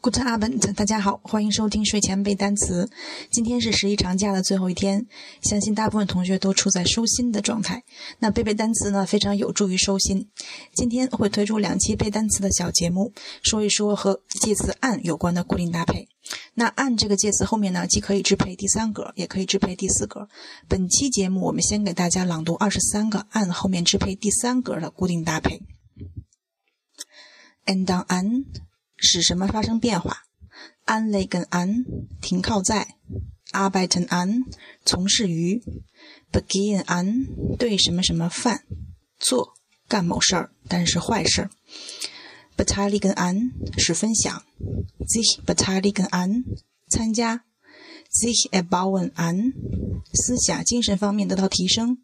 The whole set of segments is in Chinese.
Good Abend，大家好，欢迎收听睡前背单词。今天是十一长假的最后一天，相信大部分同学都处在收心的状态。那背背单词呢，非常有助于收心。今天会推出两期背单词的小节目，说一说和介词 an 有关的固定搭配。那 an 这个介词后面呢，既可以支配第三格，也可以支配第四格。本期节目我们先给大家朗读二十三个 an 后面支配第三格的固定搭配。And on an 使什么发生变化？anlegen an 停靠在，arbeiten an 从事于，begin an 对什么什么犯做干某事儿，但是坏事儿。beteiligen an 是分享，sich beteiligen an 参加，sich erbauen an 思想精神方面得到提升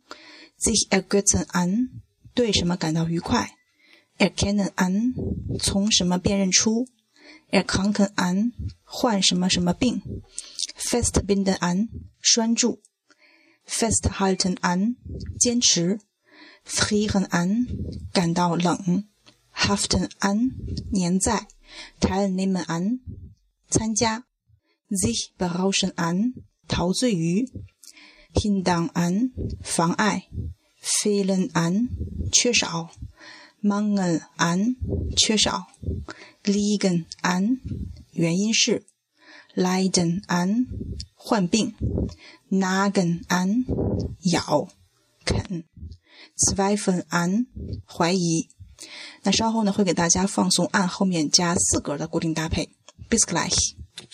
，sich ergötzen an 对什么感到愉快。Erkennen an 从什么辨认出，erkranken an 患什么什么病，festbinden an 拴住，festhalten an 坚持，frieren an 感到冷，haften an 粘在，teilnehmen an 参加，sich berauschen an 陶醉于，hindern an 妨碍，fehlen an 缺少。Mangel an 缺少，liegen an 原因是，leiden an 患病，nagen an 咬啃，zweifeln an 怀疑。那稍后呢会给大家放送按后面加四格的固定搭配。bis gleich。